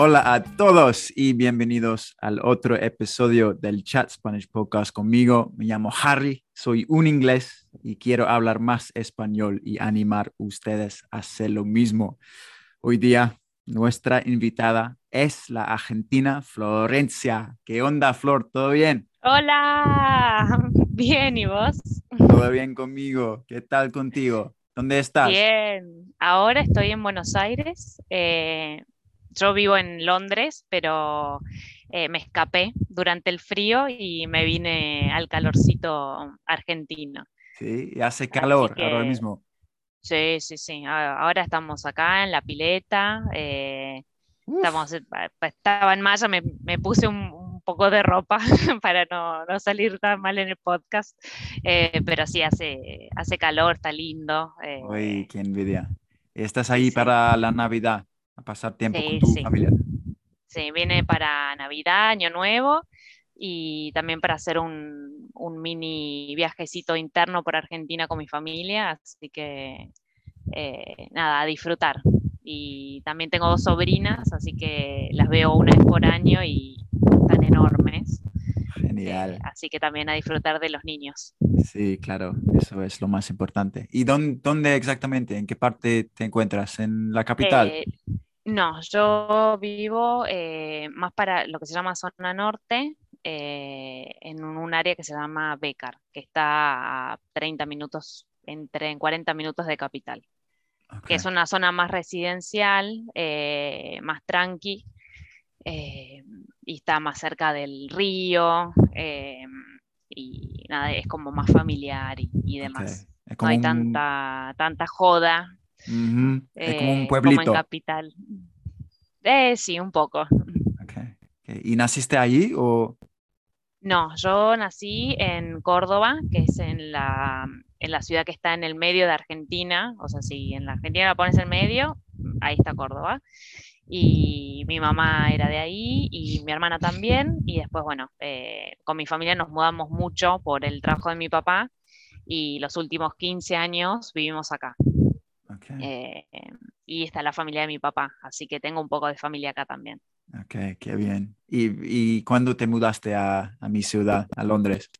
Hola a todos y bienvenidos al otro episodio del Chat Spanish Podcast conmigo. Me llamo Harry, soy un inglés y quiero hablar más español y animar a ustedes a hacer lo mismo. Hoy día nuestra invitada es la argentina Florencia. ¿Qué onda, Flor? ¿Todo bien? Hola, bien, ¿y vos? Todo bien conmigo. ¿Qué tal contigo? ¿Dónde estás? Bien, ahora estoy en Buenos Aires. Eh, yo vivo en Londres, pero eh, me escapé durante el frío y me vine al calorcito argentino. Sí, hace calor ahora mismo. Sí, sí, sí. Ahora estamos acá en la pileta. Eh, estamos, eh, estaba en mayo, me, me puse un, poco de ropa para no, no, salir tan mal en el podcast. Eh, pero sí, hace, hace calor, está lindo. Uy, qué envidia. ¿Estás ahí para la Navidad? A pasar tiempo con tu familia. Sí, viene para Navidad, Año Nuevo y también para hacer un, un, mini viajecito interno por Argentina con mi familia, así que eh, nada, a disfrutar. Y también tengo dos sobrinas, así que las veo una vez por año y están enormes. Genial. Eh, así que también a disfrutar de los niños. Sí, claro, eso es lo más importante. ¿Y dónde, dónde exactamente? ¿En qué parte te encuentras? ¿En la capital? Eh, no, yo vivo más para lo que se llama zona norte, eh, en un, área que se llama Becar, que está a 30 minutos, entre en 40 minutos de capital, que es una zona más residencial, eh, más tranqui, eh, y está más cerca del río, y nada, es como más familiar y, demás. No hay tanta, tanta joda. Es como un pueblito. Como en capital. sí, un poco. ¿Y naciste allí o...? No, yo nací en Córdoba, que es en la, en la ciudad que está en el medio de Argentina. O sea, si en la Argentina la pones en medio, ahí está Córdoba. Y mi mamá era de ahí y mi hermana también. Y después, bueno, eh, con mi familia nos mudamos mucho por el trabajo de mi papá y los últimos 15 años vivimos acá. Eh, y está la familia de mi papá, así que tengo un poco de familia acá también. Ok, qué bien. ¿Y, y cuándo te mudaste a, a, mi ciudad, a Londres?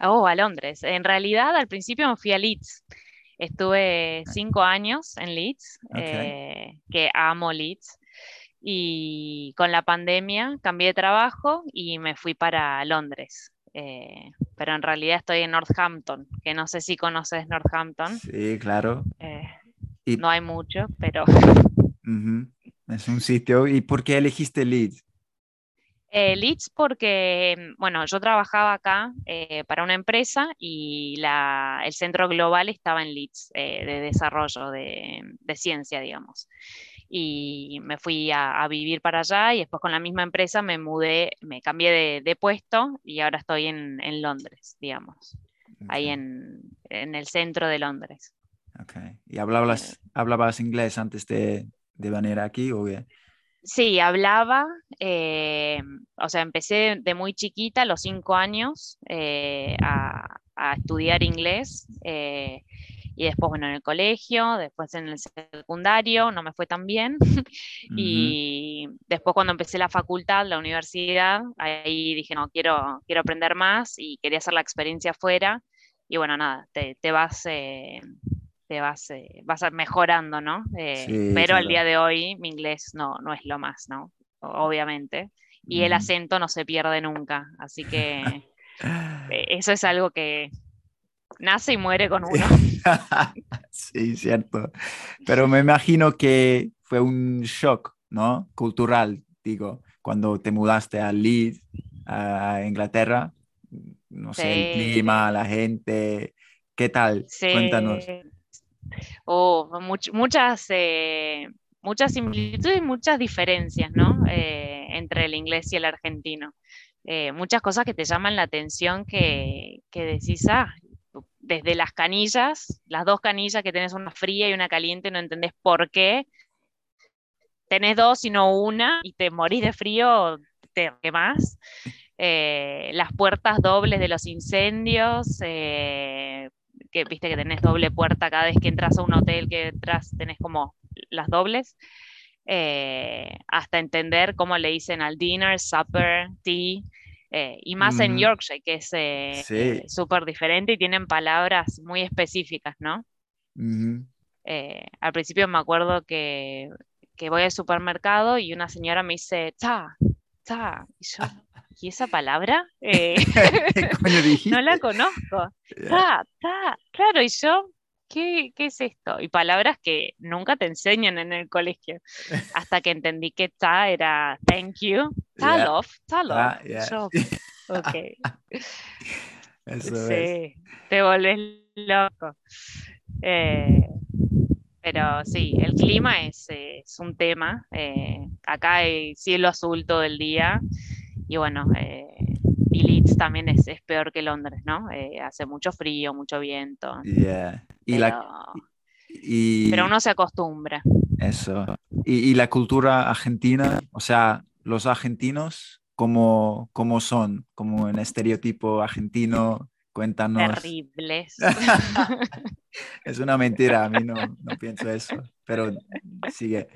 Oh, a Londres. En realidad, al principio me fui a Leeds. Estuve cinco años en Leeds, eh, que amo Leeds. Y con la pandemia cambié de trabajo y me fui para Londres. Eh, pero en realidad estoy en Northampton, que no sé si conoces Northampton. Sí, claro. Eh, y... No hay mucho, pero... Es un sitio. ¿Y por qué elegiste Leeds? Eh, Leeds porque, bueno, yo trabajaba acá eh, para una empresa y la, el centro global estaba en Leeds, eh, de desarrollo de, de, ciencia, digamos. Y me fui a, a, vivir para allá y después con la misma empresa me mudé, me cambié de, de puesto y ahora estoy en, en Londres, digamos, okay. ahí en, en, el centro de Londres. Ok. ¿Y hablabas, hablabas inglés antes de, de manera aquí o Sí, hablaba, eh, o sea, empecé de muy chiquita, a los cinco años, eh, a, a, estudiar inglés eh, y después, bueno, en el colegio, después en el secundario, no me fue tan bien. Uh -huh. Y después cuando empecé la facultad, la universidad, ahí dije, no, quiero, quiero aprender más y quería hacer la experiencia afuera. Y bueno, nada, te, te vas te vas, eh, vas mejorando, ¿no? Eh, sí, pero claro. al día de hoy mi inglés no, no es lo más, ¿no? Obviamente. Y el acento no se pierde nunca, así que eh, eso es algo que nace y muere con uno. sí, cierto. Pero me imagino que fue un shock, ¿no? Cultural, digo, cuando te mudaste a Leeds, a Inglaterra, no sé, el clima, la gente, ¿qué tal? Sí. Cuéntanos. Oh, much, muchas, eh, muchas similitudes y muchas diferencias, ¿no? Eh, entre el inglés y el argentino. Eh, muchas cosas que te llaman la atención que, que decís, ah, desde las canillas, las dos canillas que tenés una fría y una caliente, no entendés por qué. Tenés dos y no una y te morís de frío, te quemás. Eh, las puertas dobles de los incendios, eh, que viste que tenés doble puerta cada vez que entras a un hotel, que entras, tenés como las dobles. Eh, hasta entender cómo le dicen al dinner, supper, tea. Eh, y más en Yorkshire, que es eh, súper diferente y tienen palabras muy específicas, ¿no? al principio me acuerdo que, que, voy al supermercado y una señora me dice, ta, ta, y yo, ¿y esa palabra? no la conozco. Ta, ta, claro, y yo, ¿qué, es esto? Y palabras que nunca te enseñan en el colegio. Hasta que entendí que ta era thank you, ta love, ta love. ok. sí, te volvés loco. Eh, pero sí, el clima es, un tema. Eh, acá hay cielo azul todo el día. Y bueno, eh, y Leeds también es, peor que Londres, ¿no? Eh, hace mucho frío, mucho viento. Yeah. Y pero, la, pero uno se acostumbra. Eso. Y, la cultura argentina, o sea, los argentinos, ¿cómo, cómo son? Como en estereotipo argentino, cuéntanos. Terribles. es una mentira, a mí no, no pienso eso, pero sigue.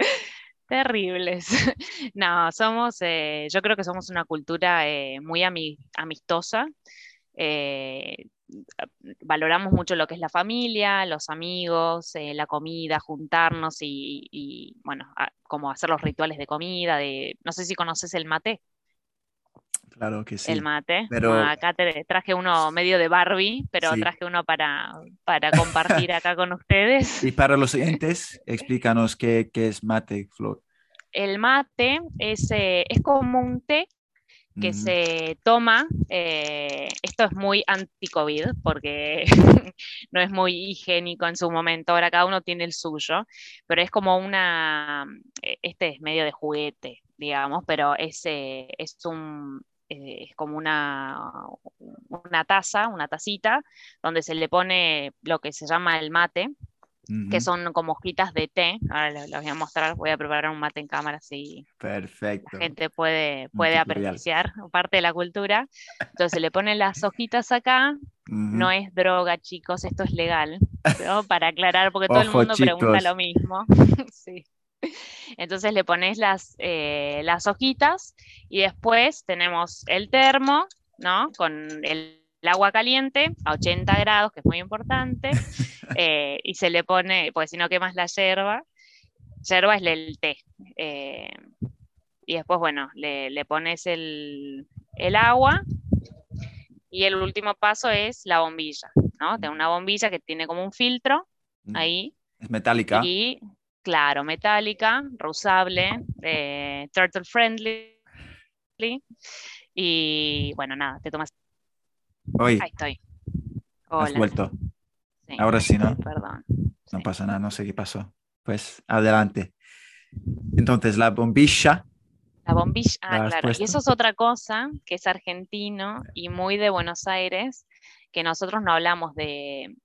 Terribles. No, somos, eh, yo creo que somos una cultura eh, muy amistosa. Eh, valoramos mucho lo que es la familia, los amigos, la comida, juntarnos y, bueno, como hacer los rituales de comida, de, no sé si conoces el mate. Claro que sí. El mate. Pero... acá te traje uno medio de Barbie, pero traje uno para, para compartir acá con ustedes. Y para los oyentes, explícanos qué, qué es mate, Flor. El mate es, eh, es como un té que se toma, eh, esto es muy anti-COVID porque no es muy higiénico en su momento, ahora cada uno tiene el suyo, pero es como una, eh, este es medio de juguete, digamos, pero es, es un, es como una, una taza, una tacita, donde se le pone lo que se llama el mate, que son como hojitas de té. Ahora les, voy a mostrar, voy a preparar un mate en cámara así Perfecto. la gente puede, puede apreciar parte de la cultura. Entonces le ponen las hojitas acá. No es droga, chicos, esto es legal. Para aclarar, porque todo el mundo pregunta lo mismo. sí. Entonces le pones las, eh, las hojitas y después tenemos el termo, ¿no? Con el agua caliente a 80 grados, que es muy importante, eh, y se le pone, porque si no quemas la yerba, yerba es el té. Eh, y después, bueno, le, pones el, agua y el último paso es la bombilla, ¿no? Tengo una bombilla que tiene como un filtro mm. ahí. Es metálica. Y, claro, metálica, reusable, eh, turtle friendly. Y bueno, nada, te tomas Ahí estoy. Has vuelto. Ahora sí, ¿no? Perdón. No pasa nada, no sé qué pasó. Pues adelante. Entonces, la bombilla. La bombilla, ah, claro. Y eso es otra cosa que es argentino y muy de Buenos Aires, que nosotros no hablamos de,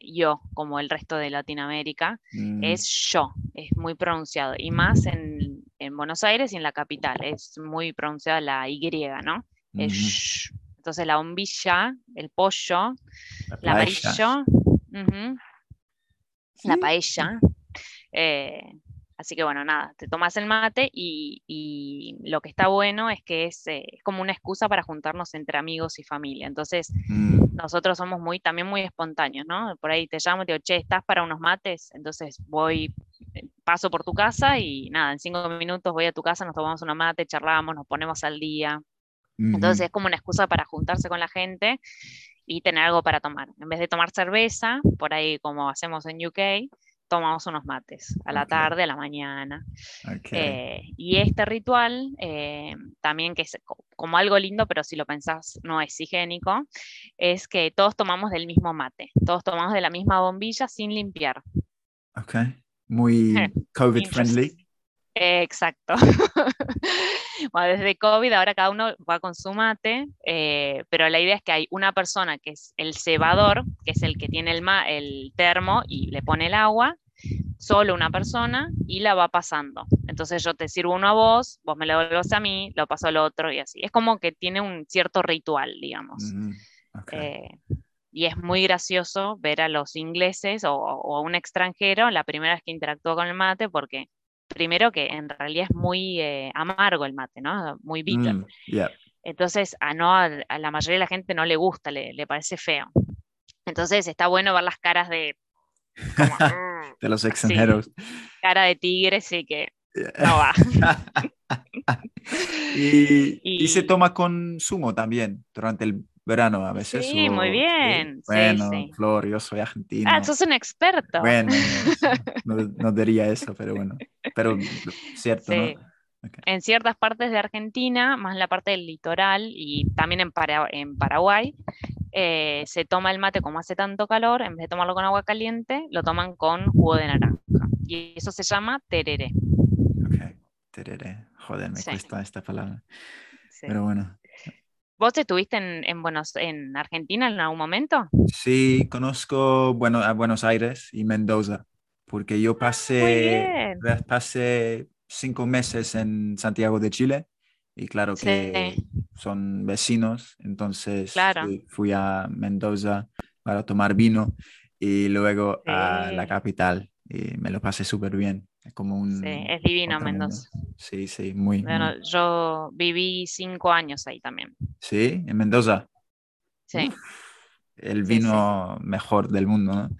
yo como el resto de Latinoamérica, mm. es yo, es muy pronunciado. Y más en, Buenos Aires y en la capital, es muy pronunciada la Y, ¿no? Es entonces la bombilla, el pollo, el amarillo, la paella. Eh, así que bueno, nada, te tomas el mate y, lo que está bueno es que es, eh, como una excusa para juntarnos entre amigos y familia. Entonces, mm. nosotros somos muy, también muy espontáneos, ¿no? Por ahí te llamo y te digo, che, ¿estás para unos mates? Entonces voy, eh, paso por tu casa y nada, en cinco minutos voy a tu casa, nos tomamos una mate, charlamos, nos ponemos al día. Entonces es como una excusa para juntarse con la gente y tener algo para tomar. En vez de tomar cerveza, por ahí como hacemos en UK, tomamos unos mates a la tarde, a la mañana. Eh, y este ritual, eh, también que es como algo lindo, pero si lo pensás no es higiénico, es que todos tomamos del mismo mate, todos tomamos de la misma bombilla sin limpiar. Ok, muy COVID friendly. Exacto. bueno, desde COVID ahora cada uno va con su mate, eh, pero la idea es que hay una persona que es el cebador, que es el que tiene el, el termo y le pone el agua, solo una persona y la va pasando. Entonces yo te sirvo uno a vos, vos me lo devuelves a mí, lo paso al otro y así. Es como que tiene un cierto ritual, digamos. Eh, y es muy gracioso ver a los ingleses o, a un extranjero la primera vez que interactúa con el mate porque primero que en realidad es muy eh, amargo el mate, ¿no? Muy bitter. Mm, Entonces a, no, a la mayoría de la gente no le gusta, le, le parece feo. Entonces está bueno ver las caras de... de los extranjeros. cara de tigre, sí que no va. y, se toma con zumo también durante el verano a veces. Sí, muy bien. Bueno, Flor, yo soy argentino. Ah, sos un experto. Bueno, no, diría eso, pero bueno, pero cierto, ¿no? En ciertas partes de Argentina, más en la parte del litoral y también en, en Paraguay, eh, se toma el mate como hace tanto calor, en vez de tomarlo con agua caliente, lo toman con jugo de naranja. Y eso se llama tereré. Ok, tereré. Joder, me cuesta esta palabra. Pero bueno. ¿Vos estuviste en, en, Buenos, en Argentina en algún momento? Sí, conozco bueno, a Buenos Aires y Mendoza, porque yo pasé, pasé cinco meses en Santiago de Chile y claro que son vecinos, entonces fui a Mendoza para tomar vino y luego a la capital y me lo pasé súper bien. Es como un... Sí, es divino Mendoza. Sí, sí, muy, Bueno, yo viví cinco años ahí también. ¿Sí? ¿En Mendoza? Sí. el vino mejor del mundo, ¿no?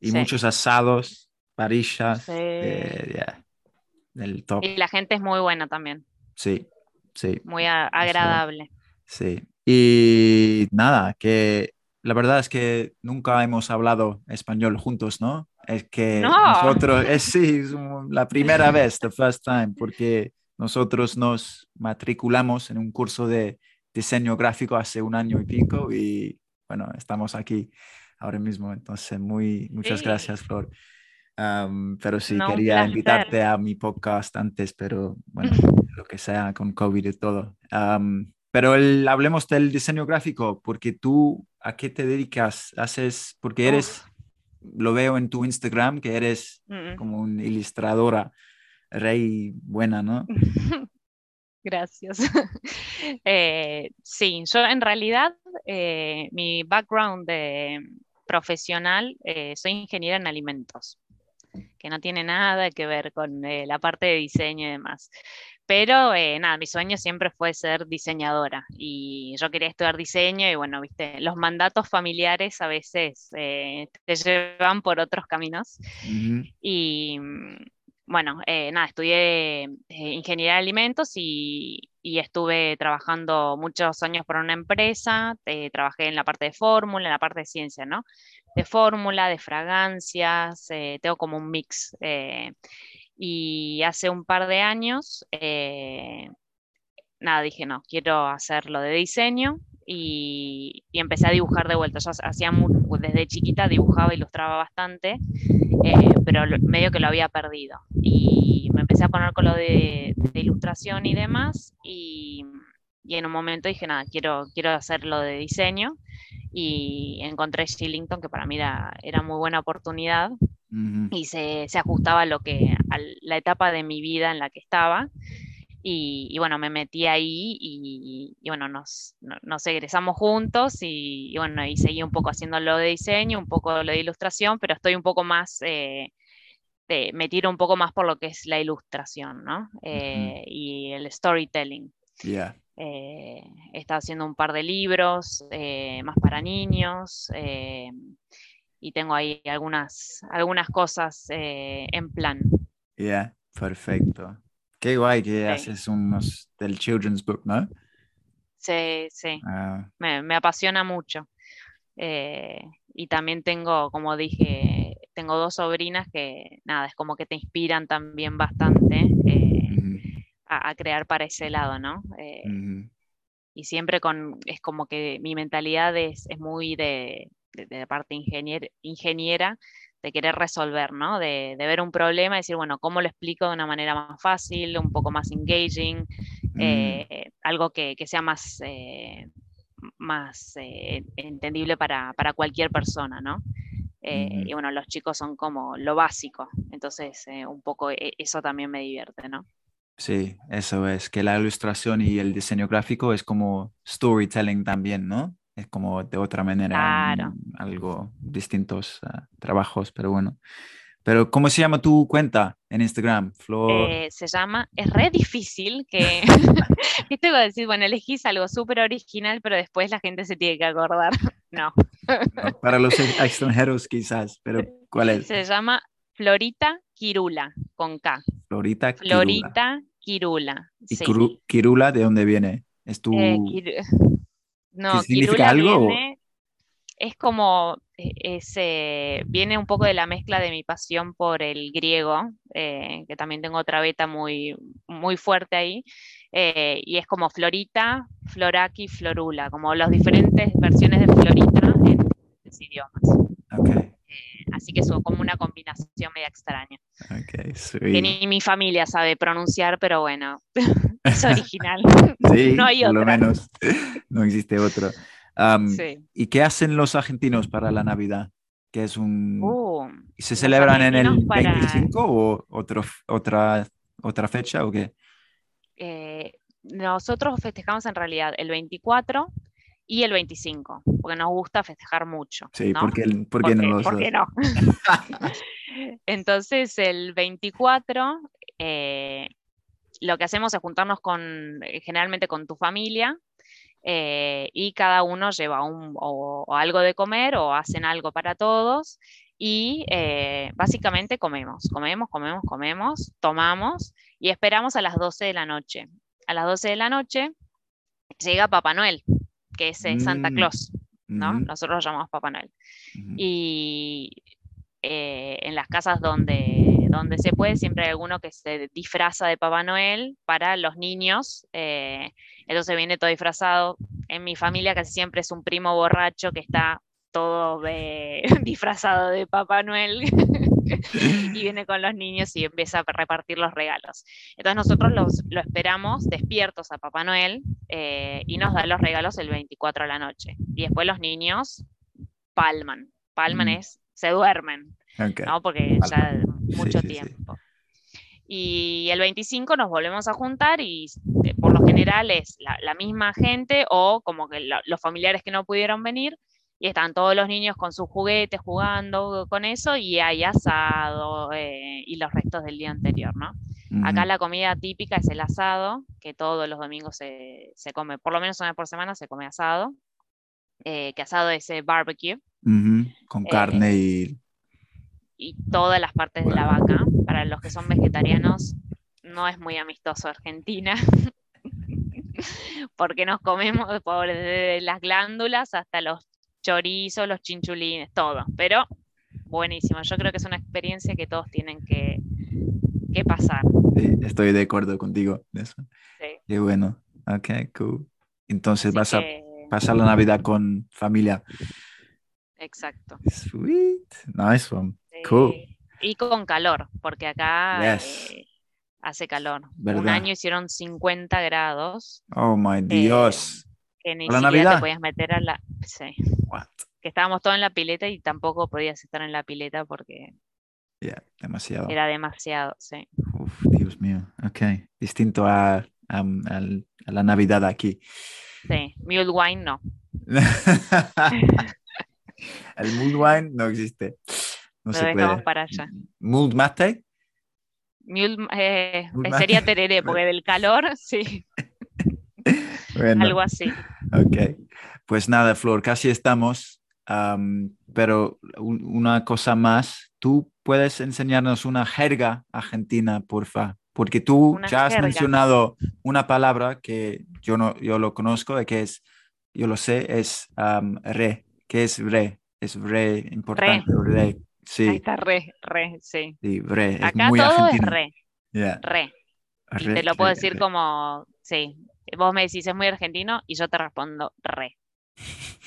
Y muchos asados, parillas, eh, del top. Y la gente es muy buena también. Sí, sí. Muy agradable. Sí. Y nada, que la verdad es que nunca hemos hablado español juntos, ¿no? Es que nosotros, es sí, la primera vez, the first time, porque nosotros nos matriculamos en un curso de diseño gráfico hace un año y pico y bueno, estamos aquí ahora mismo. Entonces, muy, muchas gracias, Flor pero sí, quería invitarte a mi podcast antes, pero bueno, lo que sea con COVID y todo. pero el, hablemos del diseño gráfico, porque tú, ¿a qué te dedicas? Haces, porque eres, lo veo en tu Instagram, que eres como una ilustradora, rey buena, ¿no? Gracias. Eh, sí, yo en realidad, eh, mi background de profesional, eh, soy ingeniera en alimentos que no tiene nada que ver con eh, la parte de diseño y demás. Pero eh, nada, mi sueño siempre fue ser diseñadora y yo quería estudiar diseño y bueno, viste, los mandatos familiares a veces eh, te llevan por otros caminos. Y bueno, nada, estudié ingeniería de alimentos y, y, estuve trabajando muchos años por una empresa, trabajé en la parte de fórmula, en la parte de ciencia, ¿no? de fórmula, de fragancias, eh, tengo como un mix. Eh, y hace un par de años, eh, nada, dije, no, quiero hacerlo de diseño y, empecé a dibujar de vuelta. Yo hacía desde chiquita dibujaba, ilustraba bastante, pero medio que lo había perdido. Y me empecé a poner con lo de, ilustración y demás y, y, en un momento dije, nada, quiero, quiero hacerlo de diseño y encontré Shillington, que para mí era, era muy buena oportunidad y se, se, ajustaba a, lo que, a la etapa de mi vida en la que estaba. Y, bueno, me metí ahí y, bueno, nos, nos, egresamos juntos y, bueno, y seguí un poco haciendo lo de diseño, un poco lo de ilustración, pero estoy un poco más, eh, me tiro un poco más por lo que es la ilustración, ¿no? Eh, y el storytelling. Yeah. Eh, he estado haciendo un par de libros eh, más para niños eh, y tengo ahí algunas, algunas cosas en plan. Ya, perfecto. Qué guay que haces unos del Children's Book, ¿no? Sí, sí. Ah. Me, me, apasiona mucho. y también tengo, como dije, tengo dos sobrinas que, nada, es como que te inspiran también bastante a, crear para ese lado, ¿no? Eh, y siempre con, es como que mi mentalidad es, es muy de, de, parte ingenier, ingeniera, de querer resolver, ¿no? De, de, ver un problema y decir, bueno, ¿cómo lo explico de una manera más fácil, un poco más engaging? Mm. eh, algo que, que sea más, eh, más eh, entendible para, para cualquier persona, ¿no? Ujú. Y bueno, los chicos son como lo básico, entonces un poco eso también me divierte, ¿no? Sí, eso es, que la ilustración y el diseño gráfico es como storytelling también, ¿no? Es como de otra manera, Claro. mm, algo distintos ah, trabajos, pero bueno. Pero ¿cómo se llama tu cuenta en Instagram? Flor. Eh, se llama, es re difícil que, viste, cuando decís, bueno, elegís algo súper original, pero después la gente se tiene que acordar. No, No, Para los ex- extranjeros quizás, pero ¿cuál es? se llama Florita Quirula, con K. Florita Quirula. Florita Quirula. ¿Y sí. Kiru- Quirula de dónde viene? ¿Es tu... Eh, No, significa algo viene, es como, eh, es, eh, viene un poco de la mezcla de mi pasión por el griego, eh, que también tengo otra beta muy, muy fuerte ahí, eh, y es como Florita, Floraki, Florula, como las diferentes versiones de Florita en diferentes idiomas. Eh, así que es como una combinación media extraña, ok, que ni mi familia sabe pronunciar, pero bueno, es original. Sí, no hay por lo menos no existe otro. Am, Sí. ¿Y qué hacen los argentinos para la Navidad? ¿Qué es un... Uh, ¿Y ¿Se celebran en el argentinos para- 25 o otro, otra, otra fecha o qué? eh, nosotros festejamos en realidad el 24 y el 25, porque nos gusta festejar mucho. Sí, ¿no? ¿por qué, por qué no ¿por qué no? Entonces, el 24, eh, lo que hacemos es juntarnos con, eh, generalmente con tu familia, eh, y cada uno lleva un, o, o algo de comer o hacen algo para todos, y eh, básicamente comemos, comemos, comemos, comemos, tomamos y esperamos a las 12 de la noche. A las 12 de la noche llega Papá Noel, que es eh, Santa Mm, Claus, ¿no? Ujú, Nosotros lo llamamos Papá Noel y eh, en las casas donde, donde se puede, siempre hay alguno que se disfraza de Papá Noel para los niños. eh, entonces viene todo disfrazado. En mi familia casi siempre es un primo borracho que está todo de- disfrazado de Papá Noel y viene con los niños y empieza a repartir los regalos. Entonces nosotros los, lo esperamos despiertos a Papá Noel eh, y nos da los regalos el 24 a la noche. Y después los niños palman. Palman Mm. es, se duermen, ¿no? Porque ya mucho sí, sí. tiempo. Y el 25 nos volvemos a juntar y eh, por lo general es la, la misma gente o como que lo- los familiares que no pudieron venir y están todos los niños con sus juguetes jugando con eso y hay asado eh, y los restos del día anterior, ¿no? Acá la comida típica es el asado, que todos los domingos se, se come, por lo menos una vez por semana se come asado, eh, que asado es eh, barbecue Con carne y... y todas las partes de la vaca. Para los que son vegetarianos, no es muy amistoso Argentina, porque nos comemos por desde las glándulas hasta los chorizos, los chinchulines, todo. Pero buenísimo, yo creo que es una experiencia que todos tienen que, que pasar. sí, estoy de acuerdo contigo en eso. Sí. Qué bueno. Ok, cool. Entonces Así vas a pasar la Navidad con familia. exacto. Sweet. Nice one. Cool. Y con calor, porque acá Yes. eh, hace calor. Un año hicieron 50 grados, Oh my Dios. Que ni ¿Para la siquiera Navidad? te podías meter a la... Sí, What? que estábamos todos en la pileta y tampoco podías estar en la pileta porque Yeah, demasiado. era demasiado, sí. Uf, Dios mío. Ok. Distinto a, a- la Navidad aquí. Sí, mule wine no. El mulled wine no existe. No Lo se dejamos puede. para allá. Mate. Mule, eh, Mule sería mate. tereré, porque del calor, sí, Bueno. algo así. Ok, pues nada, Flor, casi estamos, am, pero un- una cosa más, tú puedes enseñarnos una jerga argentina, porfa, porque tú Una ya has jerga. mencionado una palabra que yo no, yo lo conozco, que es, yo lo sé, es am, re, que es re, es re importante, re, sí, Ahí está re, re, sí. sí, re, es Acá muy todo argentino. es re, Yeah, re. Y te lo puedo re, decir re. como, sí, vos me decís es muy argentino y yo te respondo re.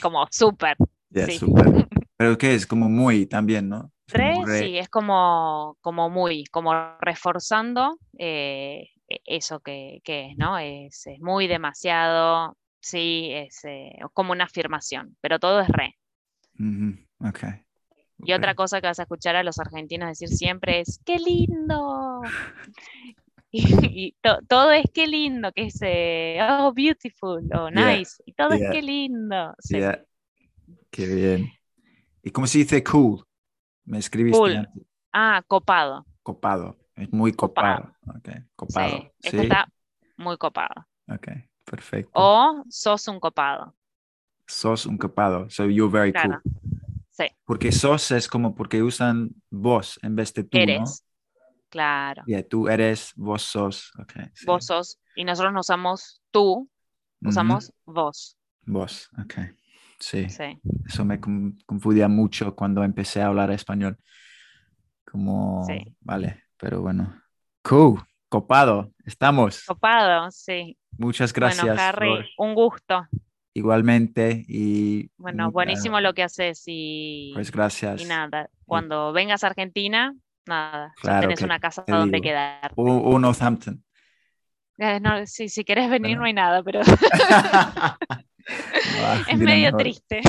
Como súper. Yeah, sí. súper. Pero que es como muy también, ¿no? Es Re, sí, es como, como muy, como reforzando eh, e, eso que, es, ¿no? Es, muy demasiado, sí, es eh, como una afirmación, pero todo es re. okay. Y otra cosa que vas a escuchar a los argentinos decir siempre es, ¡qué lindo! y, todo es qué lindo, que es, oh, beautiful, o nice, y todo es qué lindo. Qué bien. ¿Y cómo se dice cool? Me escribiste Ah, copado. Copado. Es muy copado. Copado. copado. Sí, está muy copado. Ok, perfecto. O sos un copado. Sos un copado. So you're very cool. Sí. Porque sos es como porque usan vos en vez de tú, Eres. Claro. Yeah, tú eres, vos sos. Okay, Vos sos. Y nosotros no usamos tú, usamos vos. Vos, ok. Sí. Eso me confundía mucho cuando empecé a hablar español. Como, vale, pero bueno. Cool, copado, estamos. Copado, sí. Muchas gracias. Bueno, Harry, un gusto. Igualmente y... Bueno, buenísimo lo que haces y... Pues gracias. Y nada, cuando vengas a Argentina, nada, ya tenés una casa donde quedar. O, Northampton. Eh, no, sí, si quieres venir no hay nada, pero... Ah, es medio triste.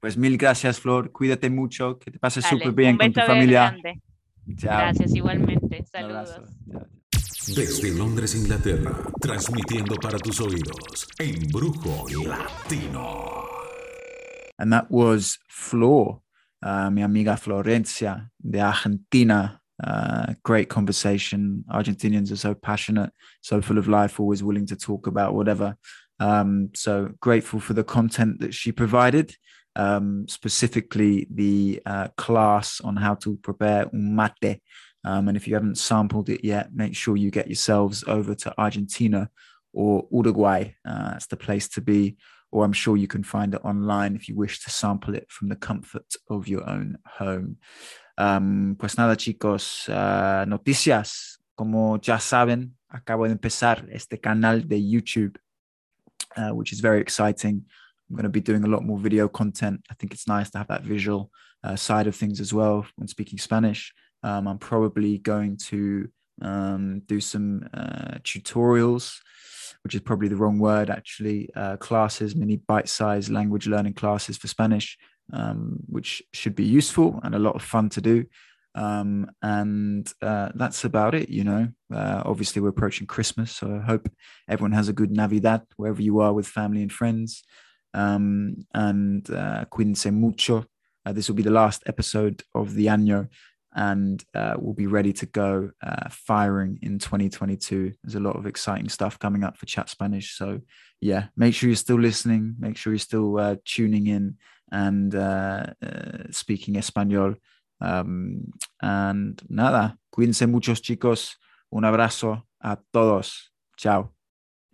Pues mil gracias, Flor. Cuídate mucho, que te pases súper bien con tu familia. Gracias, igualmente. Saludos. Desde Londres, Inglaterra, transmitiendo para tus oídos, Embrujo Latino. And that was Flor, uh, mi amiga Florencia de Argentina. Uh, great conversation. Argentinians are so passionate, so full of life, always willing to talk about whatever. Um, so grateful for the content that she provided, um, specifically the uh, class on how to prepare un mate. Um, and if you haven't sampled it yet, make sure you get yourselves over to Argentina or Uruguay. Uh, that's the place to be. Or I'm sure you can find it online if you wish to sample it from the comfort of your own home. Um, pues nada, chicos, uh, noticias. Como ya saben, acabo de empezar este canal de YouTube uh, which is very exciting. I'm going to be doing a lot more video content. I think it's nice to have that visual uh, side of things as well when speaking Spanish. Um, I'm probably going to um, do some uh, tutorials, which is probably the wrong word actually, uh, classes, mini bite sized language learning classes for Spanish, um, which should be useful and a lot of fun to do. Um, and uh, that's about it, you know. Uh, obviously, we're approaching Christmas, so I hope everyone has a good Navidad wherever you are with family and friends. Um, and uh, mucho. Uh, this will be the last episode of the año, and uh, we'll be ready to go uh, firing in 2022. There's a lot of exciting stuff coming up for Chat Spanish. So, yeah, make sure you're still listening, make sure you're still uh, tuning in and uh, uh, speaking Espanol. Um, and nada, cuídense muchos chicos. Un abrazo a todos. Chao.